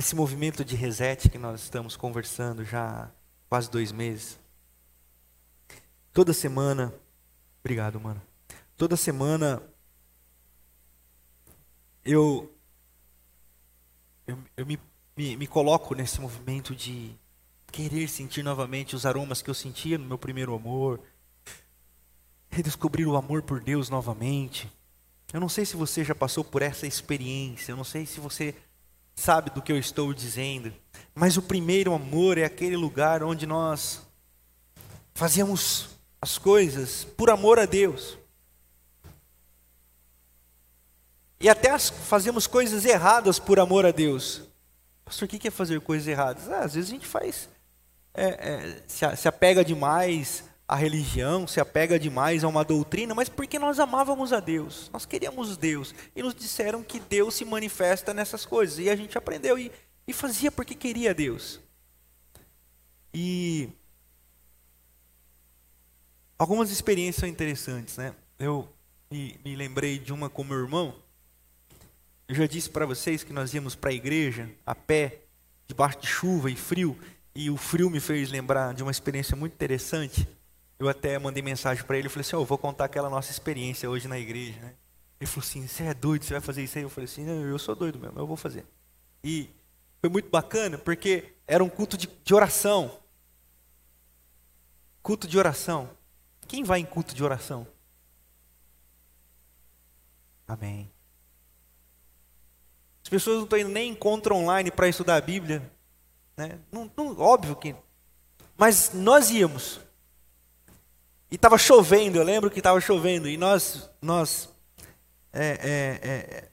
nesse movimento de reset que nós estamos conversando já há quase dois meses. Toda semana, obrigado, mano. Toda semana eu eu, eu me, me, me coloco nesse movimento de querer sentir novamente os aromas que eu sentia no meu primeiro amor, redescobrir o amor por Deus novamente. Eu não sei se você já passou por essa experiência, eu não sei se você sabe do que eu estou dizendo, mas o primeiro amor é aquele lugar onde nós fazíamos as coisas por amor a Deus. E até fazemos coisas erradas por amor a Deus. Pastor, o que é fazer coisas erradas? Ah, às vezes a gente faz, é, é, se apega demais à religião, se apega demais a uma doutrina, mas porque nós amávamos a Deus, nós queríamos Deus. E nos disseram que Deus se manifesta nessas coisas. E a gente aprendeu e, e fazia porque queria Deus. E algumas experiências são interessantes, né? Eu me, me lembrei de uma com meu irmão eu já disse para vocês que nós íamos para a igreja a pé, debaixo de chuva e frio, e o frio me fez lembrar de uma experiência muito interessante. Eu até mandei mensagem para ele, e falei assim, oh, eu vou contar aquela nossa experiência hoje na igreja, né? Ele falou assim, você é doido, você vai fazer isso aí? Eu falei assim, eu sou doido mesmo, eu vou fazer. E foi muito bacana, porque era um culto de, de oração. Culto de oração. Quem vai em culto de oração? Amém pessoas não estão indo nem encontro online para estudar a Bíblia. Né? Não, não, óbvio que. Mas nós íamos. E estava chovendo, eu lembro que estava chovendo. E nós. nós é, é, é,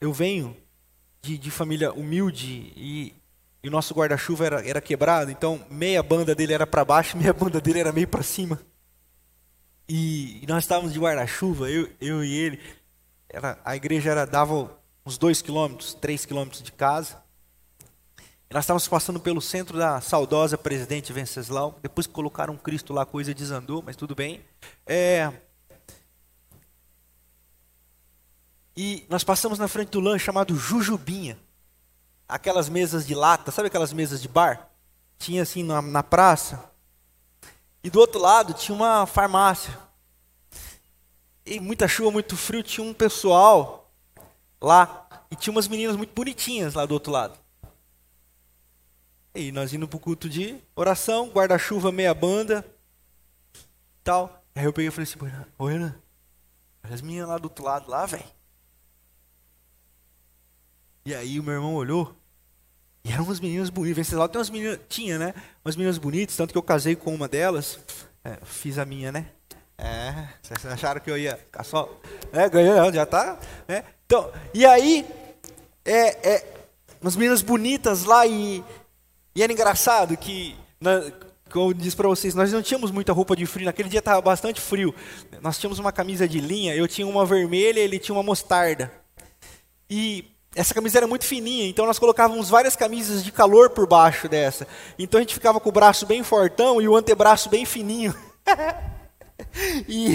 eu venho de, de, família humilde e, e o nosso guarda-chuva era, era quebrado. Então, meia banda dele era para baixo, meia banda dele era meio para cima. E, e, nós estávamos de guarda-chuva, eu, eu e ele. Era, a igreja era, dava uns dois quilômetros, três quilômetros de casa. Nós estávamos passando pelo centro da saudosa Presidente Venceslau. Depois que colocaram Cristo lá, a coisa desandou, mas tudo bem. É... E nós passamos na frente do lanche chamado Jujubinha. Aquelas mesas de lata, sabe aquelas mesas de bar? Tinha assim na, na praça. E do outro lado tinha uma farmácia. E muita chuva, muito frio, tinha um pessoal lá. E tinha umas meninas muito bonitinhas lá do outro lado. E nós indo pro culto de oração, guarda-chuva, meia banda, tal. Aí eu peguei e falei assim, oi, Ana, olha as meninas lá do outro lado, lá, velho. E aí o meu irmão olhou, e eram umas meninas bonitas. Lá tem umas meninas, tinha, né? Umas meninas bonitas, tanto que eu casei com uma delas. É, fiz a minha, né? É, vocês acharam que eu ia ficar só. É, ganhou, já tá. Né? Então, e aí, é, é, umas meninas bonitas lá e, e era engraçado que, na, como eu disse para vocês, nós não tínhamos muita roupa de frio, naquele dia estava bastante frio. Nós tínhamos uma camisa de linha, eu tinha uma vermelha, ele tinha uma mostarda. E essa camisa era muito fininha, então nós colocávamos várias camisas de calor por baixo dessa. Então a gente ficava com o braço bem fortão e o antebraço bem fininho. E,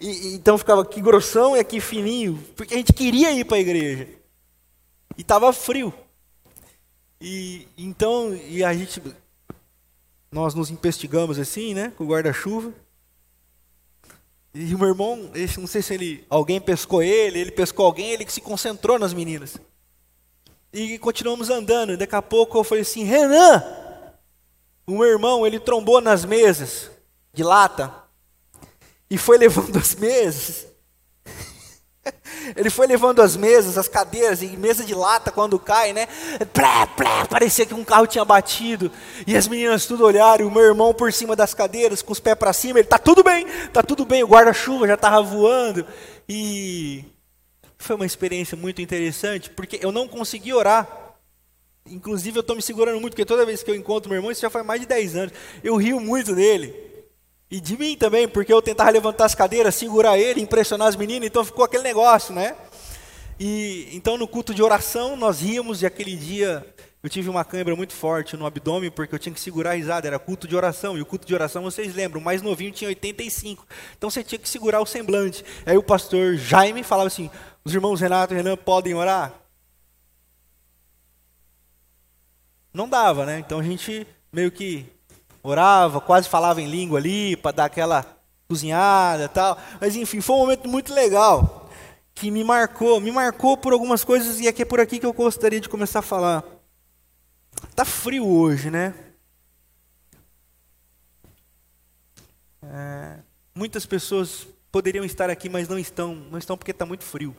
e, então ficava aqui grossão e aqui fininho, porque a gente queria ir para a igreja. E estava frio. E então, e a gente nós nos investigamos assim, né, com o guarda-chuva. E o meu irmão, esse, não sei se ele, alguém pescou ele, ele pescou alguém, ele que se concentrou nas meninas. E continuamos andando. E daqui a pouco eu falei assim: Renan, o meu irmão, ele trombou nas mesas de lata e foi levando as mesas. Ele foi levando as mesas, as cadeiras, e mesa de lata quando cai, né? Parecia que um carro tinha batido. E as meninas tudo olharam, e o meu irmão por cima das cadeiras, com os pés para cima, ele tá tudo bem, tá tudo bem, o guarda-chuva já estava voando. E foi uma experiência muito interessante, porque eu não consegui orar. Inclusive eu estou me segurando muito, porque toda vez que eu encontro meu irmão, isso já faz mais de 10 anos, eu rio muito dele. E de mim também, porque eu tentava levantar as cadeiras, segurar ele, impressionar as meninas, então ficou aquele negócio, né? E então no culto de oração nós ríamos e aquele dia eu tive uma câimbra muito forte no abdômen porque eu tinha que segurar a risada, era culto de oração, e o culto de oração, vocês lembram, o mais novinho tinha 85. Então você tinha que segurar o semblante. Aí o pastor Jaime falava assim: "Os irmãos Renato e Renan podem orar?" não dava, né? Então a gente meio que orava, quase falava em língua ali, para dar aquela cozinhada tal. Mas enfim, foi um momento muito legal, que me marcou, me marcou por algumas coisas e é, é por aqui que eu gostaria de começar a falar. Tá frio hoje, né? É, muitas pessoas poderiam estar aqui, mas não estão, não estão porque está muito frio.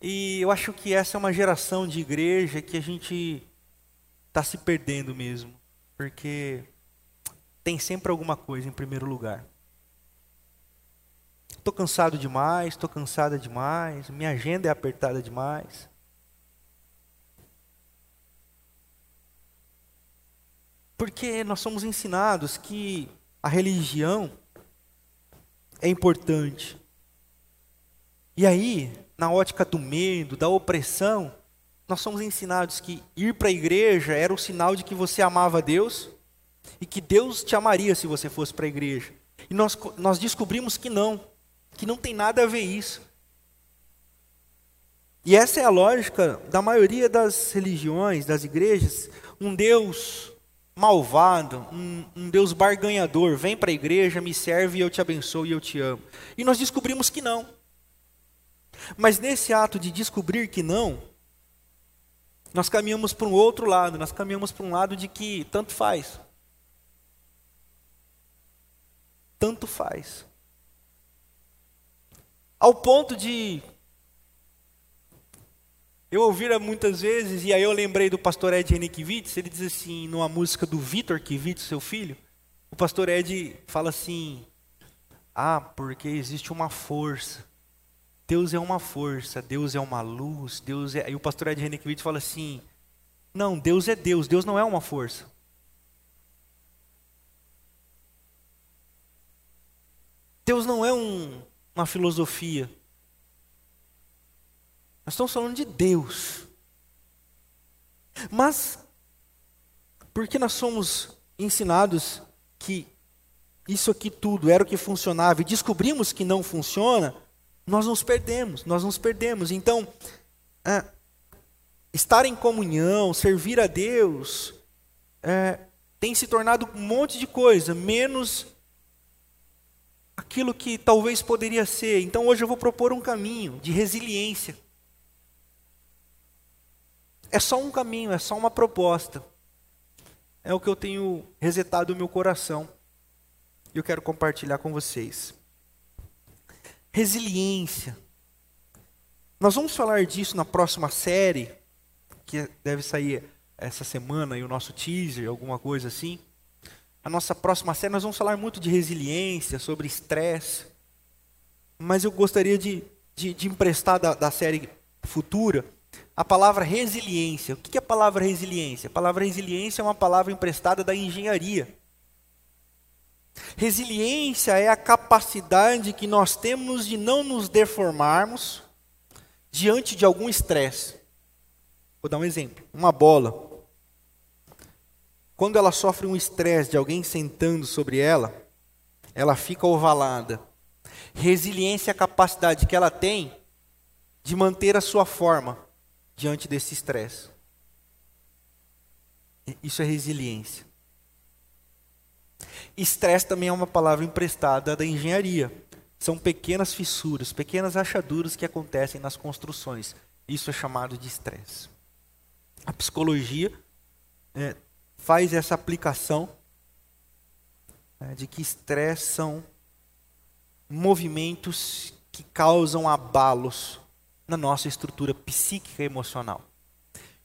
E eu acho que essa é uma geração de igreja que a gente está se perdendo mesmo, porque tem sempre alguma coisa em primeiro lugar. Estou cansado demais, estou cansada demais, minha agenda é apertada demais. Porque nós somos ensinados que a religião é importante. E aí, na ótica do medo, da opressão, nós somos ensinados que ir para a igreja era o sinal de que você amava Deus e que Deus te amaria se você fosse para a igreja. E nós, nós descobrimos que não, que não tem nada a ver isso. E essa é a lógica da maioria das religiões, das igrejas. Um Deus malvado, um, um Deus barganhador, vem para a igreja, me serve e eu te abençoo e eu te amo. E nós descobrimos que não. Mas nesse ato de descobrir que não, nós caminhamos para um outro lado, nós caminhamos para um lado de que tanto faz. Tanto faz. Ao ponto de eu ouvira muitas vezes, e aí eu lembrei do pastor Ed Renikivitz, ele diz assim, numa música do Vitor Kivitz, seu filho, o pastor Ed fala assim, ah, porque existe uma força, Deus é uma força, Deus é uma luz, Deus é... E o pastor Ed Renikivitz fala assim, não, Deus é Deus, Deus não é uma força. Deus não é um, uma filosofia. Nós estamos falando de Deus. Mas, porque nós somos ensinados que isso aqui tudo era o que funcionava e descobrimos que não funciona, nós nos perdemos, nós nos perdemos. Então, é, estar em comunhão, servir a Deus, é, tem se tornado um monte de coisa, menos aquilo que talvez poderia ser. Então, hoje eu vou propor um caminho de resiliência. É só um caminho, é só uma proposta. É o que eu tenho resetado no meu coração. E eu quero compartilhar com vocês. Resiliência. Nós vamos falar disso na próxima série, que deve sair essa semana, e o nosso teaser, alguma coisa assim. A nossa próxima série, nós vamos falar muito de resiliência, sobre estresse. Mas eu gostaria de, de, de emprestar da, da série futura a palavra resiliência. O que é a palavra resiliência? A palavra resiliência é uma palavra emprestada da engenharia. Resiliência é a capacidade que nós temos de não nos deformarmos diante de algum estresse. Vou dar um exemplo: uma bola. Quando ela sofre um estresse de alguém sentando sobre ela, ela fica ovalada. Resiliência é a capacidade que ela tem de manter a sua forma diante desse estresse. Isso é resiliência. Estresse também é uma palavra emprestada da engenharia. São pequenas fissuras, pequenas rachaduras que acontecem nas construções. Isso é chamado de estresse. A psicologia é, faz essa aplicação é, de que estresse são movimentos que causam abalos na nossa estrutura psíquica e emocional.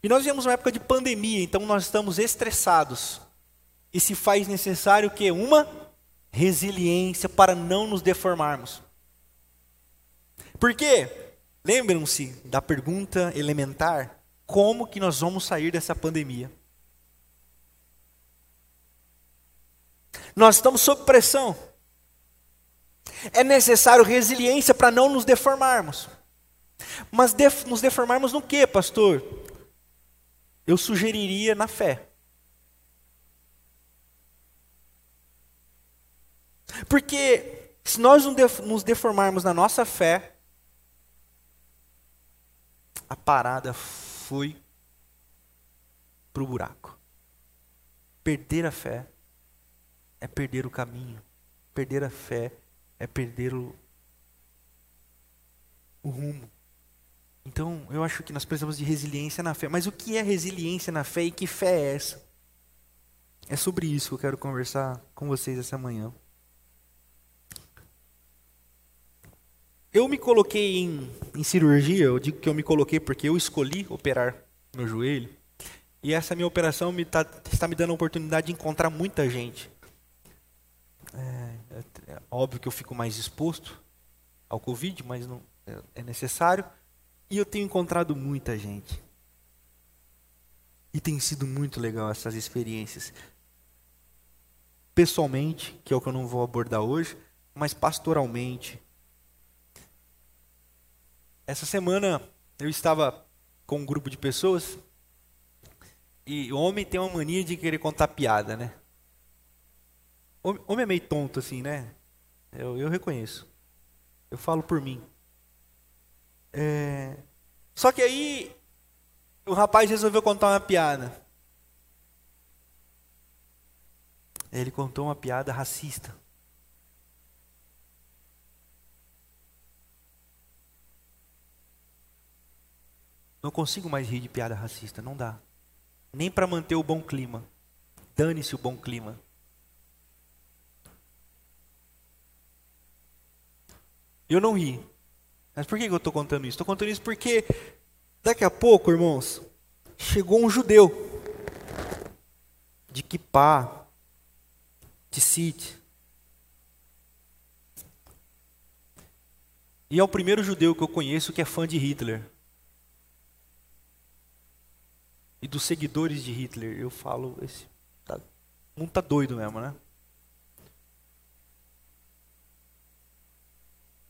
E nós vivemos uma época de pandemia, então nós estamos estressados. E se faz necessário que uma resiliência para não nos deformarmos. Por quê? Lembram-se da pergunta elementar: como que nós vamos sair dessa pandemia? Nós estamos sob pressão. É necessário resiliência para não nos deformarmos. Mas def nos deformarmos no que, pastor? Eu sugeriria na fé. Porque se nós nos deformarmos na nossa fé, a parada foi para o buraco. Perder a fé é perder o caminho. Perder a fé é perder o, o rumo. Então, eu acho que nós precisamos de resiliência na fé. Mas o que é resiliência na fé e que fé é essa? É sobre isso que eu quero conversar com vocês essa manhã. Eu me coloquei em, em, cirurgia, eu digo que eu me coloquei porque eu escolhi operar meu joelho. E essa minha operação me tá, está me dando a oportunidade de encontrar muita gente. É, é, é, óbvio que eu fico mais exposto ao Covid, mas não é, é necessário. E eu tenho encontrado muita gente. E tem sido muito legal essas experiências. Pessoalmente, que é o que eu não vou abordar hoje, mas pastoralmente, essa semana eu estava com um grupo de pessoas e o homem tem uma mania de querer contar piada, né? Homem é meio tonto assim, né? Eu, eu reconheço. Eu falo por mim. É... Só que aí o rapaz resolveu contar uma piada. Ele contou uma piada racista. Não consigo mais rir de piada racista, não dá. Nem para manter o bom clima. Dane-se o bom clima. Eu não ri. Mas por que eu estou contando isso? Estou contando isso porque daqui a pouco, irmãos, chegou um judeu de Kipá, de Sid. E é o primeiro judeu que eu conheço que é fã de Hitler e dos seguidores de Hitler. Eu falo, esse tá, o mundo tá doido mesmo, né?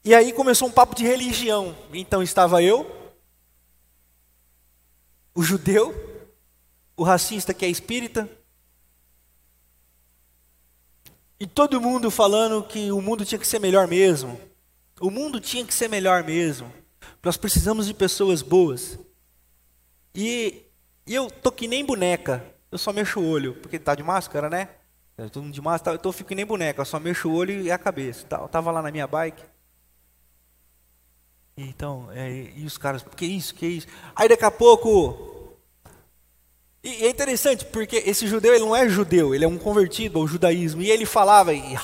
E aí começou um papo de religião. Então estava eu, o judeu, o racista que é espírita, e todo mundo falando que o mundo tinha que ser melhor mesmo. O mundo tinha que ser melhor mesmo. Nós precisamos de pessoas boas. E e eu tô que nem boneca. Eu só mexo o olho, porque tá de máscara, né? Todo mundo de máscara, então eu fico que nem boneca, eu só mexo o olho e a cabeça. Eu tava lá na minha bike. Então, é, e os caras, que isso, que isso? Aí daqui a pouco. E é interessante, porque esse judeu ele não é judeu, ele é um convertido ao judaísmo. E ele falava, e,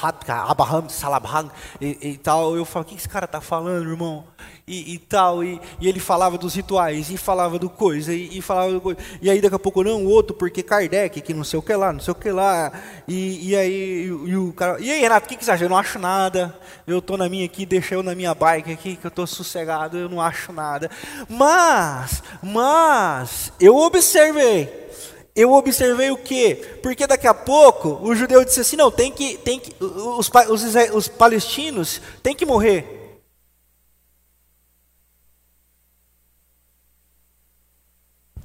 e, e tal. Eu falo, o que esse cara tá falando, irmão? e, e tal, e, e, ele falava dos rituais, e falava do coisa, e, e falava do coisa. E aí daqui a pouco, não, o outro, porque Kardec, que não sei o que lá, não sei o que lá. E, e aí e, o cara. E aí, Renato, o que, que você acha? Eu não acho nada. Eu tô na minha aqui, deixa eu na minha bike aqui, que eu tô sossegado, eu não acho nada. Mas, mas, eu observei eu observei o quê? Porque daqui a pouco o judeu disse assim: não, tem que, tem que os, os, os palestinos têm que morrer.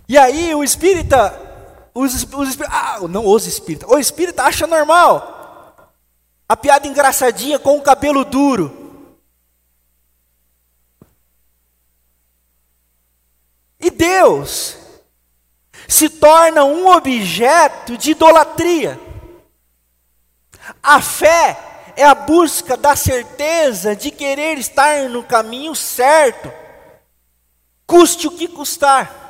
E aí o espírita, os, os, ah, não os espíritas, o espírita acha normal a piada engraçadinha com o cabelo duro. E Deus se torna um objeto de idolatria. A fé é a busca da certeza de querer estar no caminho certo, custe o que custar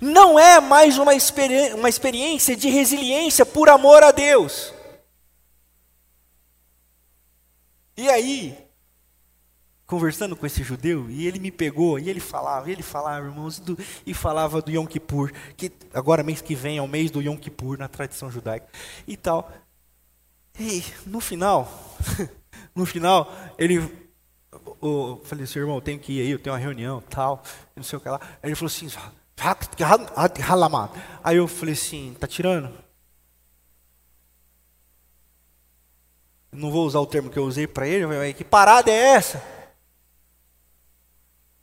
não é mais uma, experi uma experiência de resiliência por amor a Deus. E aí, conversando com esse judeu, e ele me pegou, e ele falava, e ele falava, irmãos, do, e falava do Yom Kippur, que agora mês que vem é o mês do Yom Kippur na tradição judaica, e tal. E no final, no final, ele, eu falei assim, irmão, eu tenho que ir aí, eu tenho uma reunião, tal, não sei o que lá. Aí ele falou assim, Aí eu falei assim, tá tirando? Não vou usar o termo que eu usei para ele, que parada é essa?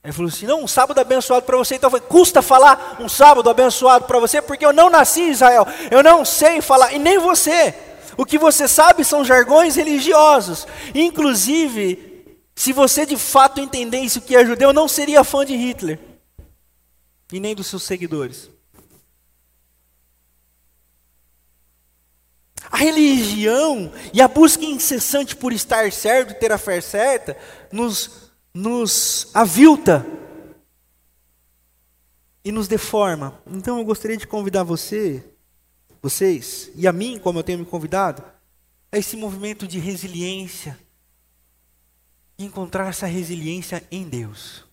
Ele falou assim: não, um sábado abençoado para você. Então falei: custa falar um sábado abençoado para você, porque eu não nasci em Israel, eu não sei falar, e nem você. O que você sabe são jargões religiosos. Inclusive, se você de fato entendesse o que é judeu, não seria fã de Hitler. e nem dos seus seguidores. A religião e a busca incessante por estar certo, ter a fé certa, nos, nos avilta e nos deforma. Então eu gostaria de convidar você, vocês, e a mim, como eu tenho me convidado, a esse movimento de resiliência. Encontrar essa resiliência em Deus.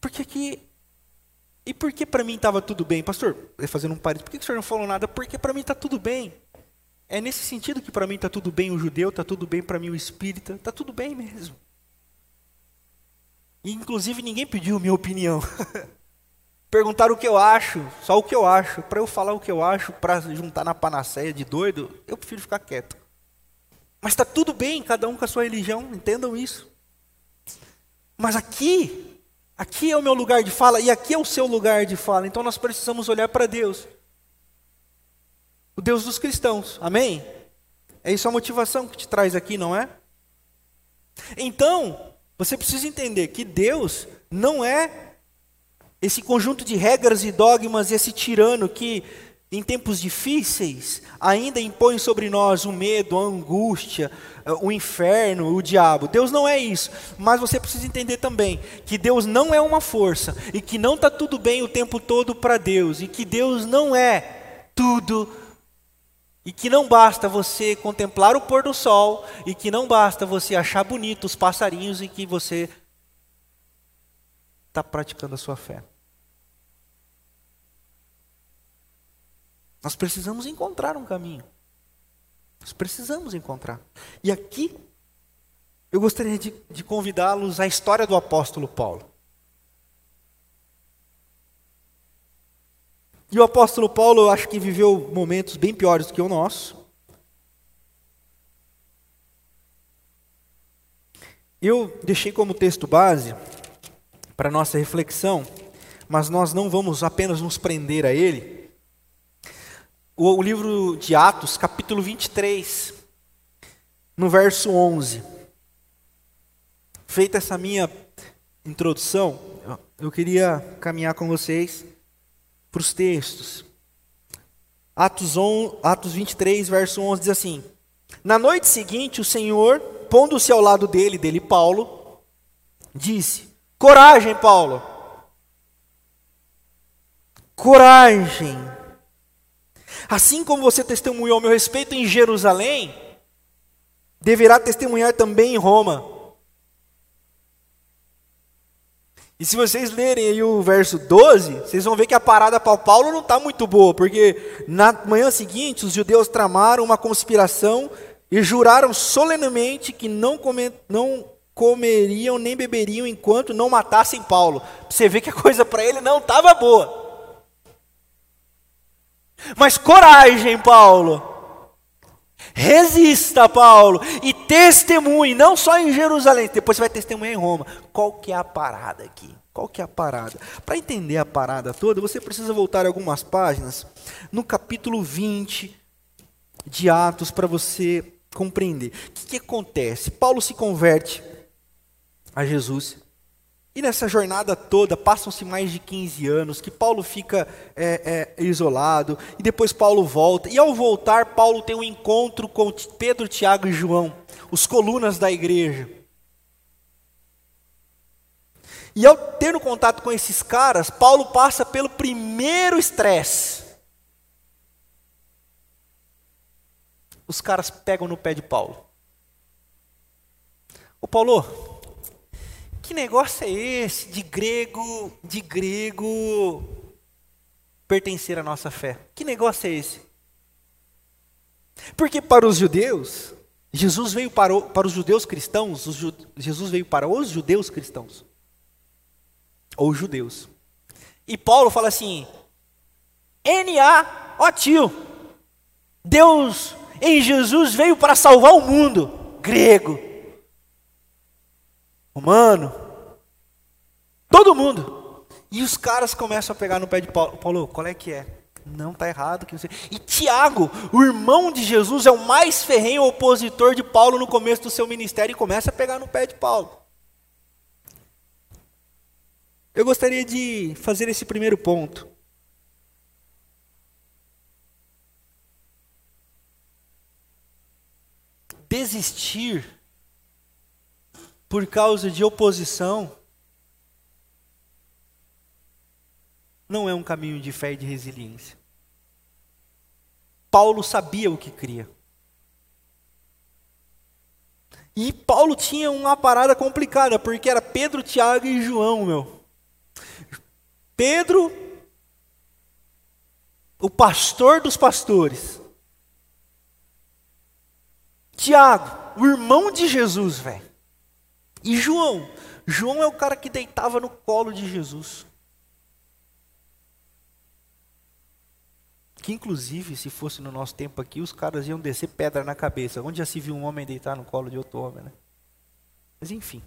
Porque aqui. E por que para mim estava tudo bem? Pastor, fazendo um parênteses, por que o senhor não falou nada? Porque para mim está tudo bem. É nesse sentido que para mim está tudo bem o judeu, está tudo bem para mim o espírita, está tudo bem mesmo. Inclusive ninguém pediu minha opinião. Perguntaram o que eu acho, só o que eu acho. Para eu falar o que eu acho, para juntar na panaceia de doido, eu prefiro ficar quieto. Mas está tudo bem, cada um com a sua religião, entendam isso. Mas aqui, aqui é o meu lugar de fala e aqui é o seu lugar de fala. Então nós precisamos olhar para Deus. O Deus dos cristãos, amém? É isso a motivação que te traz aqui, não é? Então, você precisa entender que Deus não é esse conjunto de regras e dogmas, esse tirano que, em tempos difíceis, ainda impõe sobre nós o medo, a angústia, o inferno, o diabo. Deus não é isso. Mas você precisa entender também que Deus não é uma força e que não está tudo bem o tempo todo para Deus e que Deus não é tudo e que não basta você contemplar o pôr do sol, e que não basta você achar bonito os passarinhos e que você está praticando a sua fé. Nós precisamos encontrar um caminho. Nós precisamos encontrar. E aqui, eu gostaria de, de convidá-los à história do apóstolo Paulo. E o apóstolo Paulo, eu acho que viveu momentos bem piores do que o nosso. Eu deixei como texto base para nossa reflexão, mas nós não vamos apenas nos prender a ele. O, o livro de Atos, capítulo 23, no verso 11. Feita essa minha introdução, eu queria caminhar com vocês para os textos. Atos, on, Atos 23, verso 11 diz assim: Na noite seguinte, o Senhor, pondo-se ao lado dele, dele Paulo, disse: Coragem, Paulo. Coragem. Assim como você testemunhou meu respeito em Jerusalém, deverá testemunhar também em Roma. E se vocês lerem aí o verso 12, vocês vão ver que a parada para Paulo não está muito boa, porque na manhã seguinte os judeus tramaram uma conspiração e juraram solenemente que não, come, não comeriam nem beberiam enquanto não matassem Paulo. Você vê que a coisa para ele não estava boa. Mas coragem, Paulo. Resista, Paulo, e testemunhe, não só em Jerusalém, depois você vai testemunhar em Roma. Qual que é a parada aqui? Qual que é a parada? Para entender a parada toda, você precisa voltar algumas páginas no capítulo 20 de Atos para você compreender. O que, que acontece? Paulo se converte a Jesus. E nessa jornada toda, passam-se mais de 15 anos, que Paulo fica é, é, isolado, e depois Paulo volta. E ao voltar, Paulo tem um encontro com Pedro, Tiago e João, os colunas da igreja. E ao ter um contato com esses caras, Paulo passa pelo primeiro estresse. Os caras pegam no pé de Paulo. Ô Paulo, que negócio é esse de grego, de grego pertencer à nossa fé? Que negócio é esse? Porque para os judeus, Jesus veio para, o, para os judeus cristãos, os, Jesus veio para os judeus cristãos. Ou judeus. E Paulo fala assim: N.A. ó tio, Deus em Jesus veio para salvar o mundo. Grego humano, todo mundo. E os caras começam a pegar no pé de Paulo. Paulo, qual é que é? Não está errado. Que você... E Tiago, o irmão de Jesus, é o mais ferrenho opositor de Paulo no começo do seu ministério e começa a pegar no pé de Paulo. Eu gostaria de fazer esse primeiro ponto. Desistir por causa de oposição não é um caminho de fé e de resiliência. Paulo sabia o que cria. E Paulo tinha uma parada complicada, porque era Pedro, Tiago e João, meu. Pedro, o pastor dos pastores. Tiago, o irmão de Jesus, velho. E João, João é o cara que deitava no colo de Jesus. Que inclusive, se fosse no nosso tempo aqui, os caras iam descer pedra na cabeça. Onde já se viu um homem deitar no colo de outro homem, né? Mas enfim.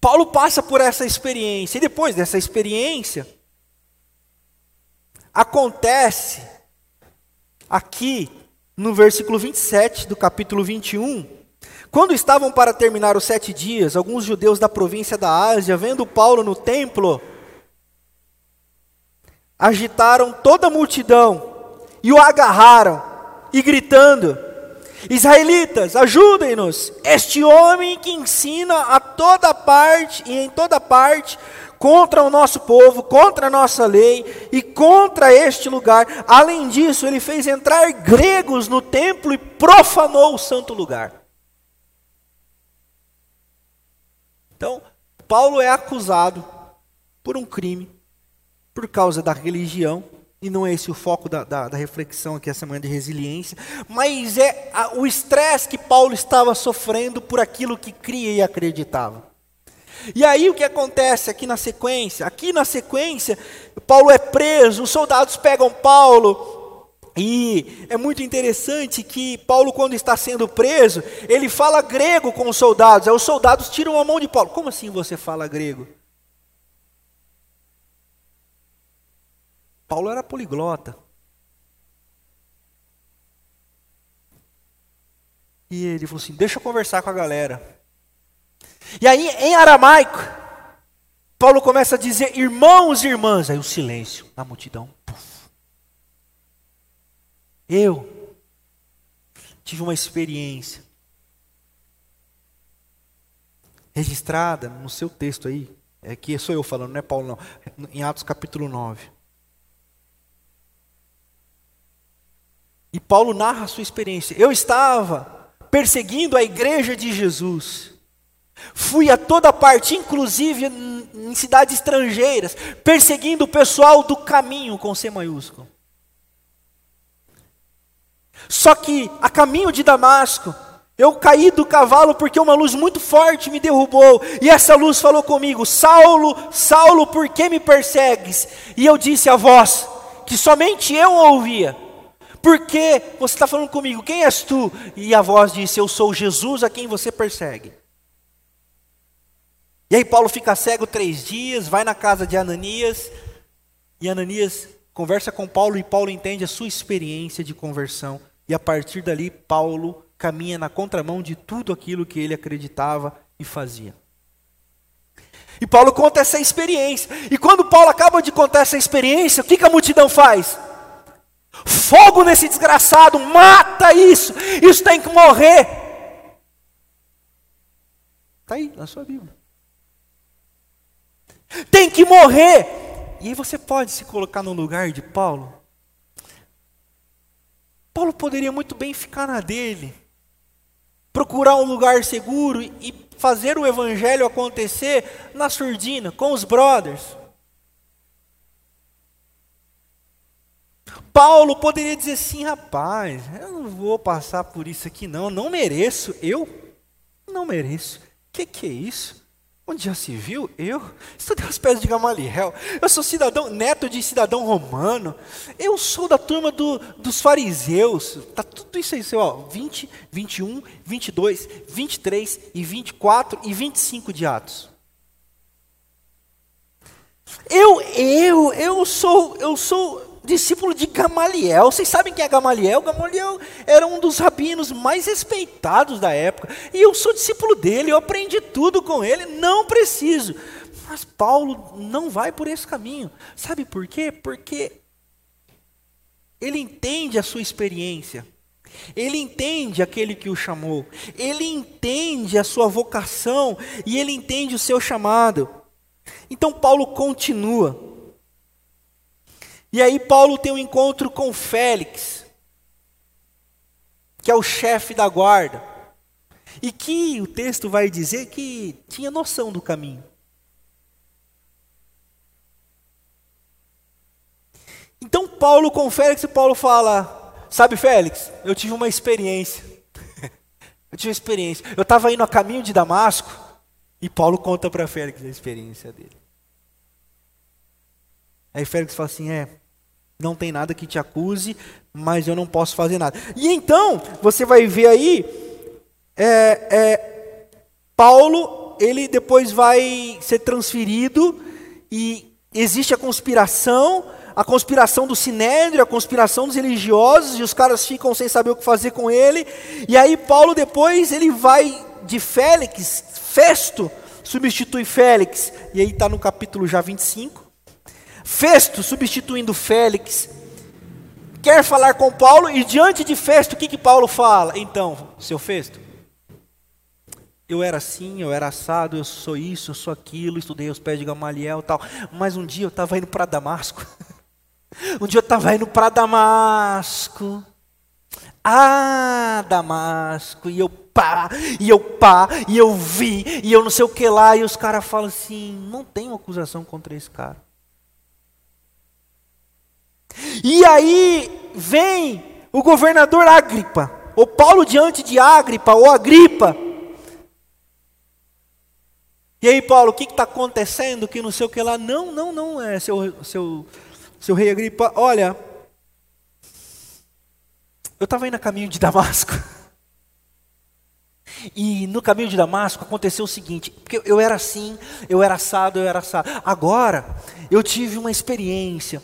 Paulo passa por essa experiência, e depois dessa experiência, acontece aqui no versículo 27 do capítulo 21, quando estavam para terminar os sete dias, alguns judeus da província da Ásia, vendo Paulo no templo, agitaram toda a multidão e o agarraram, e gritando: Israelitas, ajudem-nos! Este homem que ensina a toda parte e em toda parte contra o nosso povo, contra a nossa lei e contra este lugar. Além disso, ele fez entrar gregos no templo e profanou o santo lugar. Então, Paulo é acusado por um crime por causa da religião, e não é esse o foco da, da, da reflexão aqui essa manhã de resiliência, mas é a, o estresse que Paulo estava sofrendo por aquilo que cria e acreditava. E aí o que acontece aqui na sequência? Aqui na sequência, Paulo é preso, os soldados pegam Paulo, e é muito interessante que Paulo, quando está sendo preso, ele fala grego com os soldados, aí os soldados tiram a mão de Paulo. Como assim você fala grego? Paulo era poliglota. E ele falou assim: Deixa eu conversar com a galera. E aí, em aramaico, Paulo começa a dizer: Irmãos e irmãs. Aí o silêncio na multidão. Puf. Eu tive uma experiência registrada no seu texto aí. É que sou eu falando, não é Paulo, não. Em Atos capítulo 9. E Paulo narra a sua experiência. Eu estava perseguindo a igreja de Jesus. Fui a toda parte, inclusive em cidades estrangeiras, perseguindo o pessoal do caminho com C maiúsculo. Só que a caminho de Damasco, eu caí do cavalo porque uma luz muito forte me derrubou, e essa luz falou comigo: Saulo, Saulo, por que me persegues? E eu disse a voz, que somente eu ouvia: por que você está falando comigo? Quem és tu? E a voz disse: Eu sou Jesus a quem você persegue. E aí Paulo fica cego três dias, vai na casa de Ananias, e Ananias conversa com Paulo, e Paulo entende a sua experiência de conversão. E a partir dali, Paulo caminha na contramão de tudo aquilo que ele acreditava e fazia. E Paulo conta essa experiência. E quando Paulo acaba de contar essa experiência, o que, que a multidão faz? Fogo nesse desgraçado, mata isso, isso tem que morrer. Está aí na sua Bíblia. Tem que morrer. E aí você pode se colocar no lugar de Paulo. Paulo poderia muito bem ficar na dele, procurar um lugar seguro e fazer o evangelho acontecer na surdina, com os brothers. Paulo poderia dizer assim, rapaz, eu não vou passar por isso aqui não, não mereço, eu não mereço. O que, que é isso? Onde já se viu? Eu estudei aos pés de Gamaliel. Eu sou cidadão, neto de cidadão romano. Eu sou da turma do, dos fariseus. Tá tudo isso aí, ó, 20, 21, 22, 23 e 24 e 25 de Atos. Eu, eu, eu sou, eu sou discípulo de Gamaliel. Vocês sabem quem é Gamaliel? Gamaliel era um dos rabinos mais respeitados da época. E eu sou discípulo dele, eu aprendi tudo com ele, não preciso. Mas Paulo não vai por esse caminho. Sabe por quê? Porque ele entende a sua experiência. Ele entende aquele que o chamou. Ele entende a sua vocação e ele entende o seu chamado. Então Paulo continua. E aí Paulo tem um encontro com Félix, que é o chefe da guarda, e que o texto vai dizer que tinha noção do caminho. Então Paulo com Félix e Paulo fala: Sabe, Félix, eu tive uma experiência. eu tive uma experiência. Eu estava indo a caminho de Damasco e Paulo conta para Félix a experiência dele. Aí Félix fala assim: É, não tem nada que te acuse, mas eu não posso fazer nada. E então, você vai ver aí, é, é, Paulo, ele depois vai ser transferido e existe a conspiração, a conspiração do sinédrio, a conspiração dos religiosos, e os caras ficam sem saber o que fazer com ele. E aí Paulo depois ele vai de Félix, Festo substitui Félix, e aí está no capítulo já 25. Festo, substituindo Félix, quer falar com Paulo e diante de Festo, o que, que Paulo fala? Então, seu Festo, eu era assim, eu era assado, eu sou isso, eu sou aquilo, estudei os pés de Gamaliel tal, mas um dia eu estava indo para Damasco. um dia eu estava indo para Damasco. Ah, Damasco, e eu pá, e eu pá, e eu vi, e eu não sei o que lá, e os caras falam assim: não tem acusação contra esse cara. E aí vem o governador Agripa, ou Paulo diante de Agripa, ou Agripa. E aí, Paulo, o que está acontecendo? Que não sei o que lá. Não, não, não, é seu, seu, seu rei Agripa. Olha, eu estava indo a caminho de Damasco. E no caminho de Damasco aconteceu o seguinte, porque eu era assim, eu era assado, eu era assado. Agora, eu tive uma experiência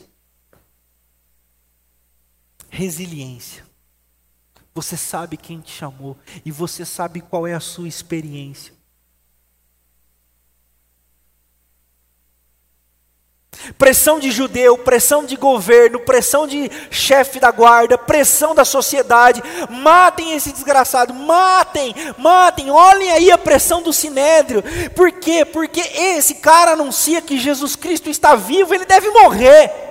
resiliência. Você sabe quem te chamou e você sabe qual é a sua experiência. Pressão de judeu, pressão de governo, pressão de chefe da guarda, pressão da sociedade. Matem esse desgraçado, matem, matem. Olhem aí a pressão do sinédrio. Por quê? Porque esse cara anuncia que Jesus Cristo está vivo, ele deve morrer.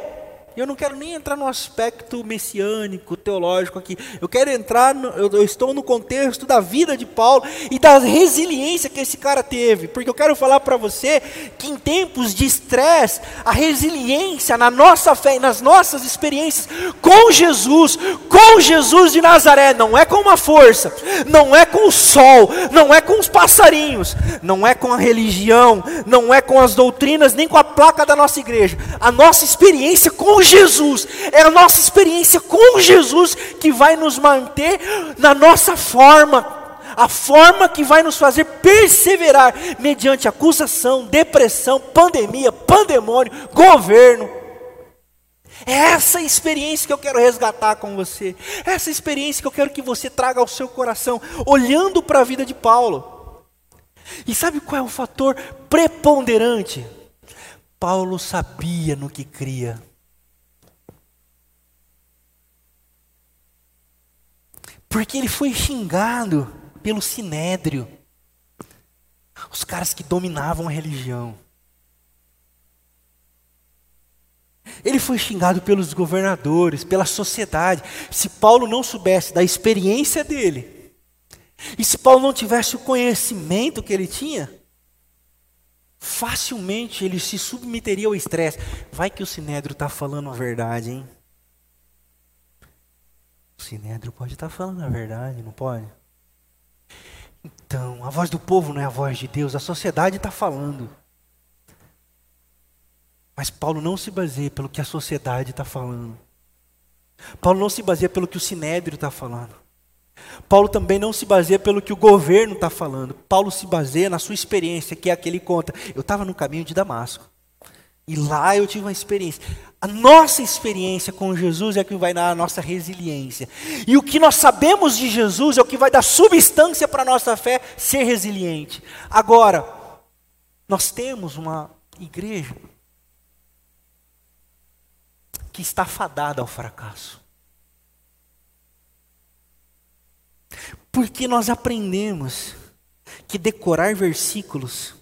Eu não quero nem entrar no aspecto messiânico, teológico aqui. Eu quero entrar, no, eu, eu, estou no contexto da vida de Paulo e da resiliência que esse cara teve. Porque eu quero falar para você que em tempos de estresse, a resiliência na nossa fé nas nossas experiências com Jesus, com Jesus de Nazaré, não é com uma força, não é com o sol, não é com os passarinhos, não é com a religião, não é com as doutrinas, nem com a placa da nossa igreja. A nossa experiência com Jesus, é a nossa experiência com Jesus que vai nos manter na nossa forma, a forma que vai nos fazer perseverar mediante acusação, depressão, pandemia, pandemônio, governo. É essa experiência que eu quero resgatar com você. É essa experiência que eu quero que você traga ao seu coração, olhando para a vida de Paulo. E sabe qual é o fator preponderante? Paulo sabia no que cria. Porque ele foi xingado pelo sinédrio. Os caras que dominavam a religião. Ele foi xingado pelos governadores, pela sociedade. Se Paulo não soubesse da experiência dele, e se Paulo não tivesse o conhecimento que ele tinha, facilmente ele se submeteria ao estresse. Vai que o sinédrio está falando a verdade, hein? O Sinédrio pode estar falando a verdade, não pode? Então, a voz do povo não é a voz de Deus, a sociedade está falando. Mas Paulo não se baseia pelo que a sociedade está falando. Paulo não se baseia pelo que o Sinédrio está falando. Paulo também não se baseia pelo que o governo está falando. Paulo se baseia na sua experiência, que é aquele conta. Eu estava no caminho de Damasco. E lá eu tive uma experiência. A nossa experiência com Jesus é que vai dar a nossa resiliência. E o que nós sabemos de Jesus é o que vai dar substância para a nossa fé ser resiliente. Agora, nós temos uma igreja que está fadada ao fracasso. Porque nós aprendemos que decorar versículos,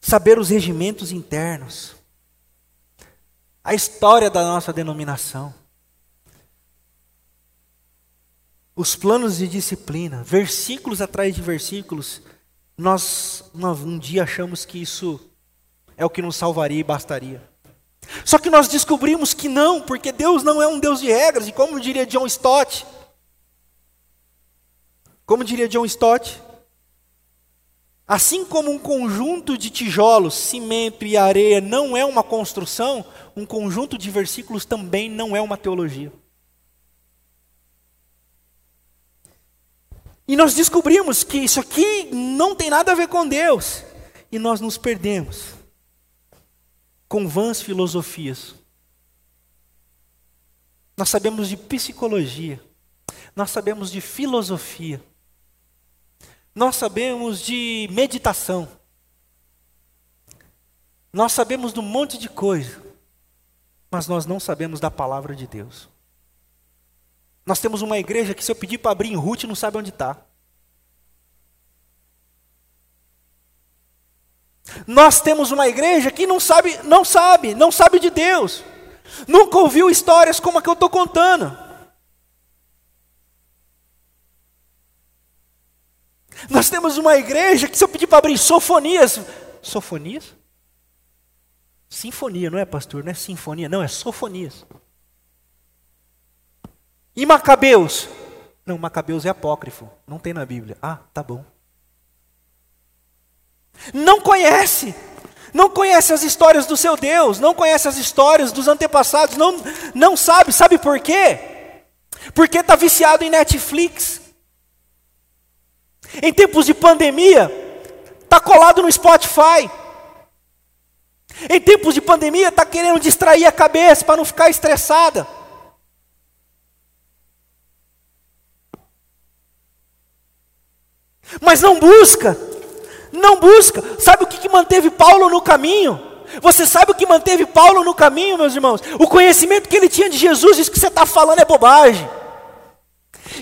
saber os regimentos internos, a história da nossa denominação, os planos de disciplina, versículos atrás de versículos, nós um dia achamos que isso é o que nos salvaria e bastaria. Só que nós descobrimos que não, porque Deus não é um Deus de regras, e como diria John Stott, como diria John Stott, assim como um conjunto de tijolos, cimento e areia não é uma construção, um conjunto de versículos também não é uma teologia. E nós descobrimos que isso aqui não tem nada a ver com Deus, e nós nos perdemos com vãs filosofias. Nós sabemos de psicologia, nós sabemos de filosofia, nós sabemos de meditação. Nós sabemos de um monte de coisa. Mas nós não sabemos da palavra de Deus. Nós temos uma igreja que se eu pedir para abrir em Ruth, não sabe onde está. Nós temos uma igreja que não sabe, não sabe, não sabe de Deus. Nunca ouviu histórias como a que eu estou contando. Nós temos uma igreja que se eu pedir para abrir sofonias, sofonias? Sinfonia, não é pastor? Não é sinfonia, não, é sofonias. E Macabeus? Não, Macabeus é apócrifo, não tem na Bíblia. Ah, tá bom. Não conhece, não conhece as histórias do seu Deus, não conhece as histórias dos antepassados, não, não sabe, sabe por quê? Porque está viciado em Netflix. Em tempos de pandemia, está colado no Spotify. Em tempos de pandemia, está querendo distrair a cabeça para não ficar estressada. Mas não busca, não busca. Sabe o que, que manteve Paulo no caminho? Você sabe o que manteve Paulo no caminho, meus irmãos? O conhecimento que ele tinha de Jesus, isso que você está falando é bobagem.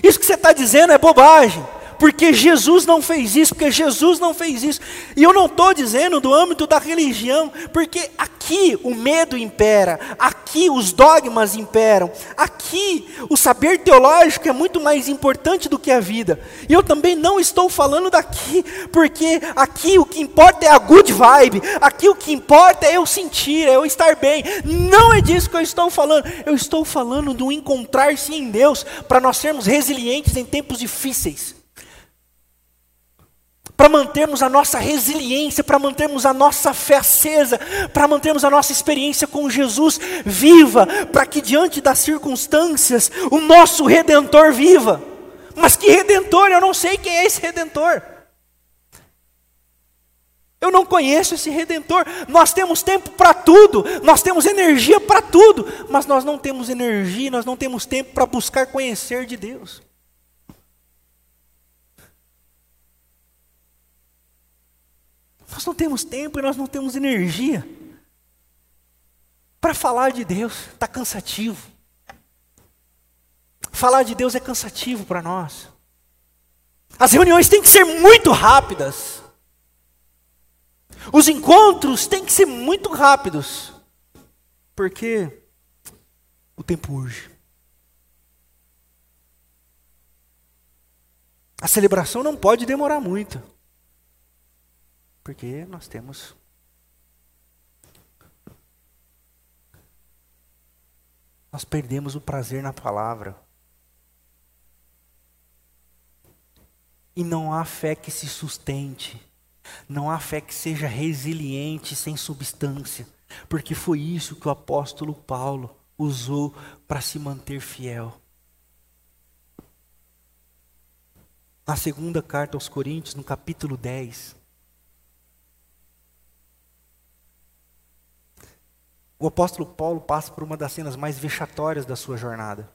Isso que você está dizendo é bobagem porque Jesus não fez isso, porque Jesus não fez isso. E eu não estou dizendo do âmbito da religião, porque aqui o medo impera, aqui os dogmas imperam, aqui o saber teológico é muito mais importante do que a vida. E eu também não estou falando daqui, porque aqui o que importa é a good vibe, aqui o que importa é eu sentir, é eu estar bem. Não é disso que eu estou falando, eu estou falando do encontrar-se em Deus, para nós sermos resilientes em tempos difíceis para mantermos a nossa resiliência, para mantermos a nossa fé acesa, para mantermos a nossa experiência com Jesus viva, para que diante das circunstâncias o nosso redentor viva. Mas que redentor? Eu não sei quem é esse redentor. Eu não conheço esse redentor. Nós temos tempo para tudo, nós temos energia para tudo, mas nós não temos energia, nós não temos tempo para buscar conhecer de Deus. Nós não temos tempo e nós não temos energia para falar de Deus, está cansativo. Falar de Deus é cansativo para nós. As reuniões têm que ser muito rápidas. Os encontros têm que ser muito rápidos. Porque o tempo urge. A celebração não pode demorar muito. Porque nós temos nós perdemos o prazer na palavra. E não há fé que se sustente. Não há fé que seja resiliente sem substância. Porque foi isso que o apóstolo Paulo usou para se manter fiel. Na segunda carta aos Coríntios, no capítulo 10, O apóstolo Paulo passa por uma das cenas mais vexatórias da sua jornada.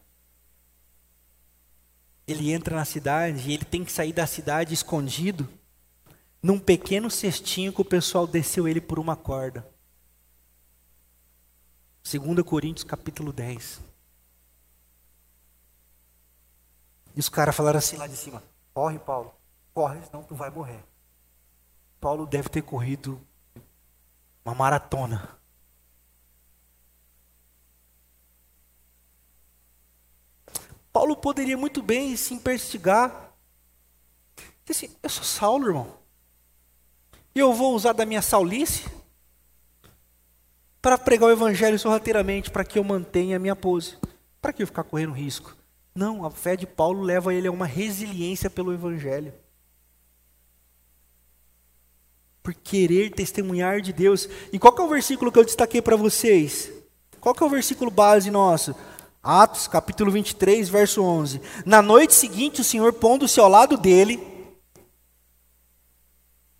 Ele entra na cidade e ele tem que sair da cidade escondido num pequeno cestinho que o pessoal desceu ele por uma corda. 2 Coríntios capítulo 10. E os caras falaram assim lá de cima: Corre, Paulo, corre, senão tu vai morrer. Paulo deve ter corrido uma maratona. Paulo poderia muito bem se investigar. Disse, eu sou Saulo, irmão. E eu vou usar da minha saulice para pregar o evangelho sorrateiramente, para que eu mantenha a minha pose. Para que eu ficar correndo risco? Não, a fé de Paulo leva ele a uma resiliência pelo evangelho. Por querer testemunhar de Deus. E qual é o versículo que eu destaquei para vocês? Qual é o versículo base nosso? Atos, capítulo 23, verso 11. Na noite seguinte, o Senhor pondo-se ao lado dele.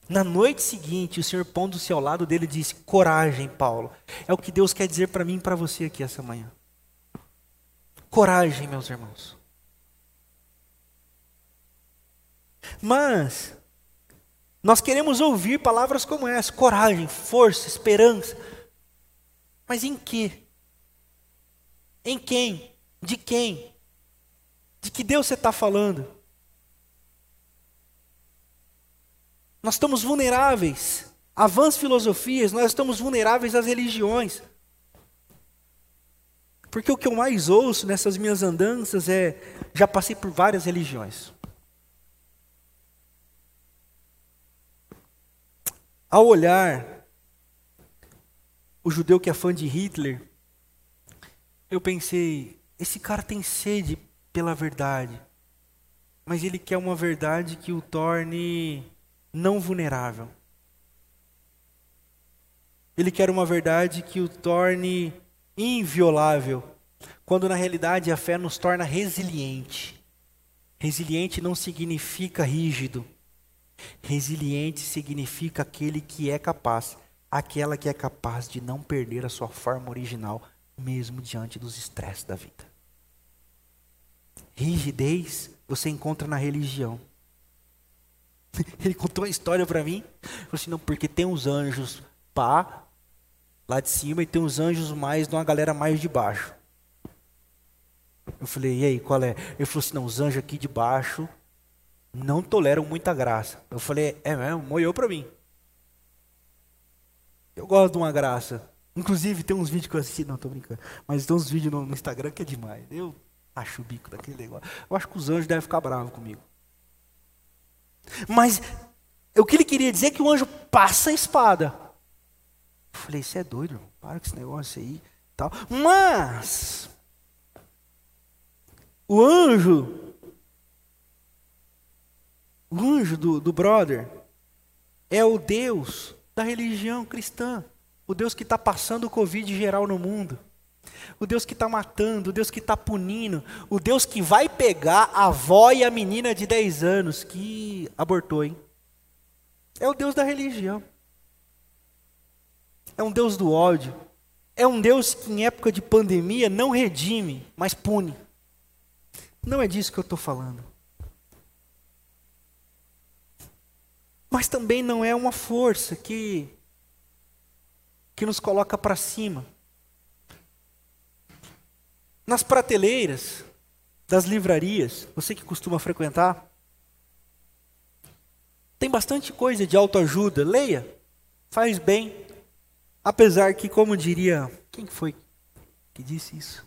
Na noite seguinte, o Senhor pondo-se ao lado dele disse: Coragem, Paulo. É o que Deus quer dizer para mim e para você aqui essa manhã. Coragem, meus irmãos. Mas, nós queremos ouvir palavras como essa: coragem, força, esperança. Mas em que? Em quem? De quem? De que Deus você está falando? Nós estamos vulneráveis a vãs filosofias, nós estamos vulneráveis às religiões. Porque o que eu mais ouço nessas minhas andanças é: já passei por várias religiões. Ao olhar o judeu que é fã de Hitler, eu pensei, esse cara tem sede pela verdade, mas ele quer uma verdade que o torne não vulnerável. Ele quer uma verdade que o torne inviolável, quando na realidade a fé nos torna resiliente. Resiliente não significa rígido. Resiliente significa aquele que é capaz, aquela que é capaz de não perder a sua forma original, mesmo diante dos estresses da vida. Rigidez você encontra na religião. Ele contou uma história para mim. Falou assim, não, porque tem uns anjos pá, lá de cima, e tem uns anjos mais de uma galera mais de baixo. Eu falei, e aí, qual é? Ele falou assim, não, os anjos aqui de baixo não toleram muita graça. Eu falei, é mesmo? Moiou para mim. Eu gosto de uma graça. Inclusive, tem uns vídeos que eu assisti, não, tô brincando. Mas tem uns vídeos no, no Instagram que é demais. Eu acho o bico daquele negócio. Eu acho que os anjos devem ficar bravos comigo. Mas o que ele queria dizer é que o anjo passa a espada. Eu falei, você é doido, irmão. para com esse negócio aí. Tal. Mas o anjo, o anjo do, do brother, é o Deus da religião cristã. O Deus que está passando o Covid geral no mundo. O Deus que está matando, o Deus que está punindo, o Deus que vai pegar a avó e a menina de 10 anos que abortou, hein? É o Deus da religião. É um Deus do ódio. É um Deus que em época de pandemia não redime, mas pune. Não é disso que eu estou falando. Mas também não é uma força que que nos coloca para cima. Nas prateleiras das livrarias, você que costuma frequentar, tem bastante coisa de autoajuda. Leia, faz bem. Apesar que, como diria, quem foi que disse isso?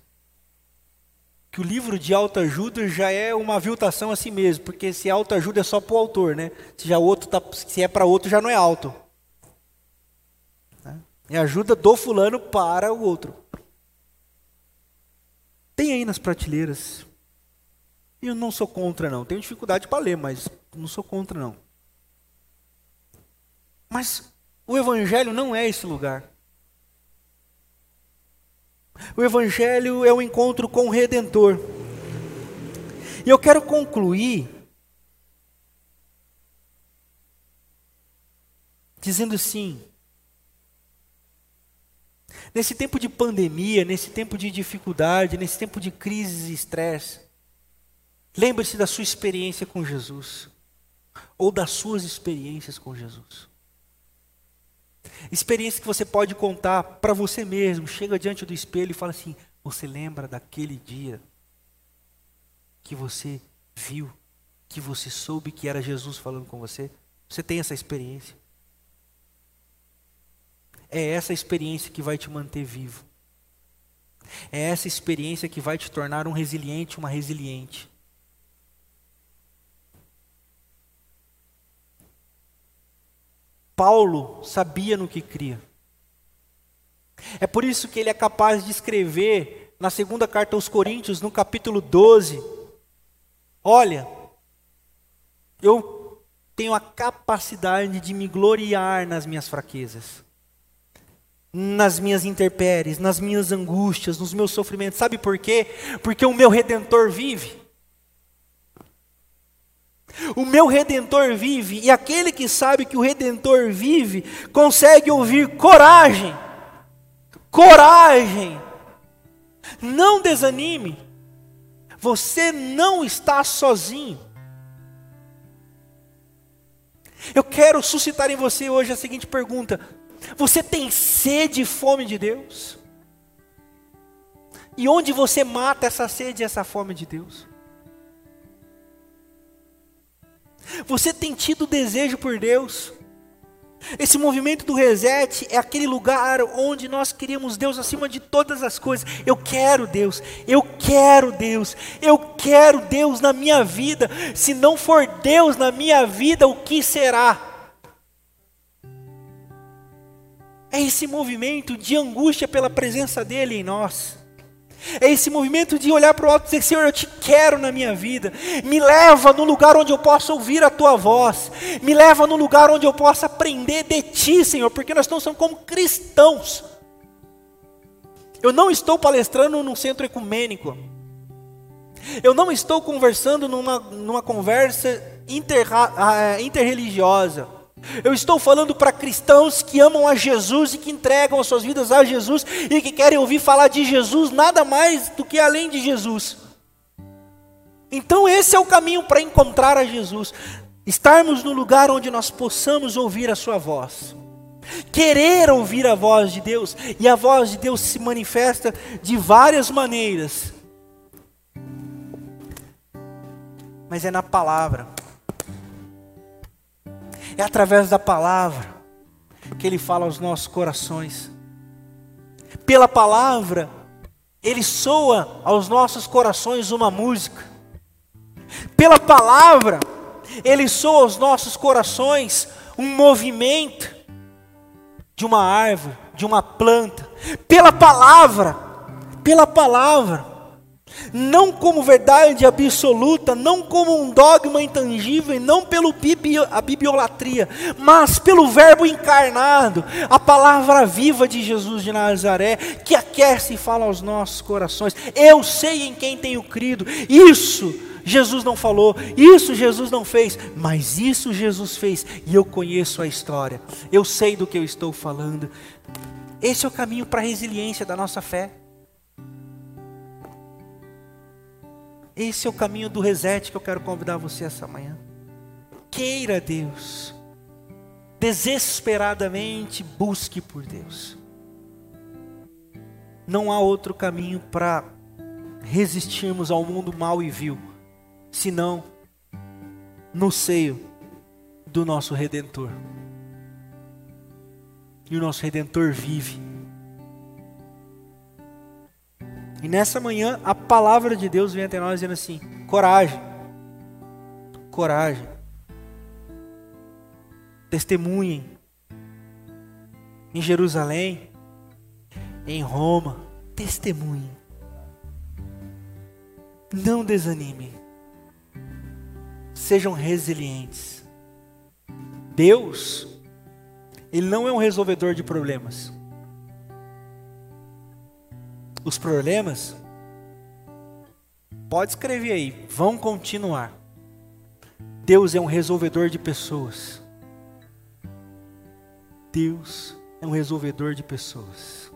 Que o livro de autoajuda já é uma aviltação a si mesmo, porque se autoajuda é só para o autor, né? Se, já outro tá, se é para outro, já não é auto. É ajuda do fulano para o outro. Tem aí nas prateleiras. E eu não sou contra, não. Tenho dificuldade para ler, mas não sou contra, não. Mas o Evangelho não é esse lugar. O Evangelho é o encontro com o Redentor. E eu quero concluir dizendo assim: Nesse tempo de pandemia, nesse tempo de dificuldade, nesse tempo de crise e estresse, lembre-se da sua experiência com Jesus, ou das suas experiências com Jesus. Experiência que você pode contar para você mesmo. Chega diante do espelho e fala assim: Você lembra daquele dia que você viu, que você soube que era Jesus falando com você? Você tem essa experiência? É essa experiência que vai te manter vivo. É essa experiência que vai te tornar um resiliente, uma resiliente. Paulo sabia no que cria. É por isso que ele é capaz de escrever na segunda carta aos Coríntios, no capítulo 12: Olha, eu tenho a capacidade de me gloriar nas minhas fraquezas, nas minhas intempéries, nas minhas angústias, nos meus sofrimentos. Sabe por quê? Porque o meu redentor vive. O meu redentor vive, e aquele que sabe que o redentor vive, consegue ouvir coragem. Coragem. Não desanime. Você não está sozinho. Eu quero suscitar em você hoje a seguinte pergunta: Você tem sede e fome de Deus? E onde você mata essa sede e essa fome de Deus? Você tem tido desejo por Deus? Esse movimento do reset é aquele lugar onde nós queríamos Deus acima de todas as coisas. Eu quero Deus, eu quero Deus, eu quero Deus na minha vida. Se não for Deus na minha vida, o que será? É esse movimento de angústia pela presença dEle em nós. É esse movimento de olhar para o alto e dizer: Senhor, eu te quero na minha vida. Me leva no lugar onde eu possa ouvir a tua voz. Me leva no lugar onde eu possa aprender de ti, Senhor, porque nós estamos como cristãos. Eu não estou palestrando num centro ecumênico. Eu não estou conversando numa, numa conversa inter, uh, interreligiosa. Eu estou falando para cristãos que amam a Jesus e que entregam as suas vidas a Jesus e que querem ouvir falar de Jesus nada mais do que além de Jesus. Então, esse é o caminho para encontrar a Jesus. Estarmos no lugar onde nós possamos ouvir a Sua voz. Querer ouvir a voz de Deus, e a voz de Deus se manifesta de várias maneiras, mas é na palavra. É através da palavra que Ele fala aos nossos corações. Pela palavra, Ele soa aos nossos corações uma música. Pela palavra, Ele soa aos nossos corações um movimento de uma árvore, de uma planta. Pela palavra, pela palavra não como verdade absoluta, não como um dogma intangível, não pelo a bibiolatria, mas pelo Verbo encarnado, a palavra viva de Jesus de Nazaré, que aquece e fala aos nossos corações. Eu sei em quem tenho crido, isso Jesus não falou, isso Jesus não fez, mas isso Jesus fez, e eu conheço a história, eu sei do que eu estou falando. Esse é o caminho para a resiliência da nossa fé. Esse é o caminho do reset que eu quero convidar você essa manhã. Queira Deus. Desesperadamente busque por Deus. Não há outro caminho para resistirmos ao mundo mal e vil, senão no seio do nosso Redentor. E o nosso Redentor vive E nessa manhã, a palavra de Deus vem até nós dizendo assim: coragem, coragem, testemunhem em Jerusalém, em Roma, testemunhem, não desanimem, sejam resilientes. Deus, Ele não é um resolvedor de problemas os problemas, pode escrever aí, vão continuar. Deus é um resolvedor de pessoas. Deus é um resolvedor de pessoas.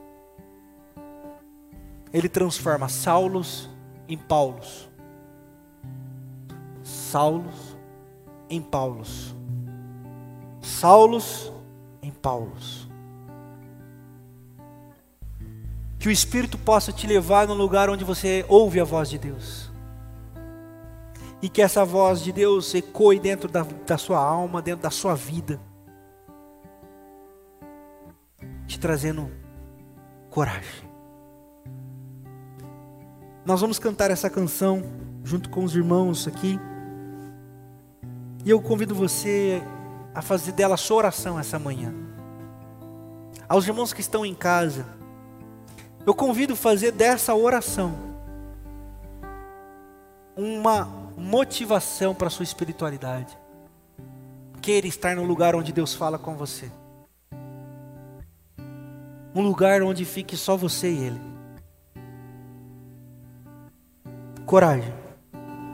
ele transforma Saulos em Paulos. Saulos em Paulos. Saulos em Paulos. Que o Espírito possa te levar no lugar onde você ouve a voz de Deus. E que essa voz de Deus ecoe dentro da, da sua alma, dentro da sua vida. Te trazendo coragem. Nós vamos cantar essa canção junto com os irmãos aqui. E eu convido você a fazer dela sua oração essa manhã. Aos irmãos que estão em casa, eu convido fazer dessa oração uma motivação para a sua espiritualidade. Queira estar no lugar onde Deus fala com você. Um lugar onde fique só você e Ele. Coragem.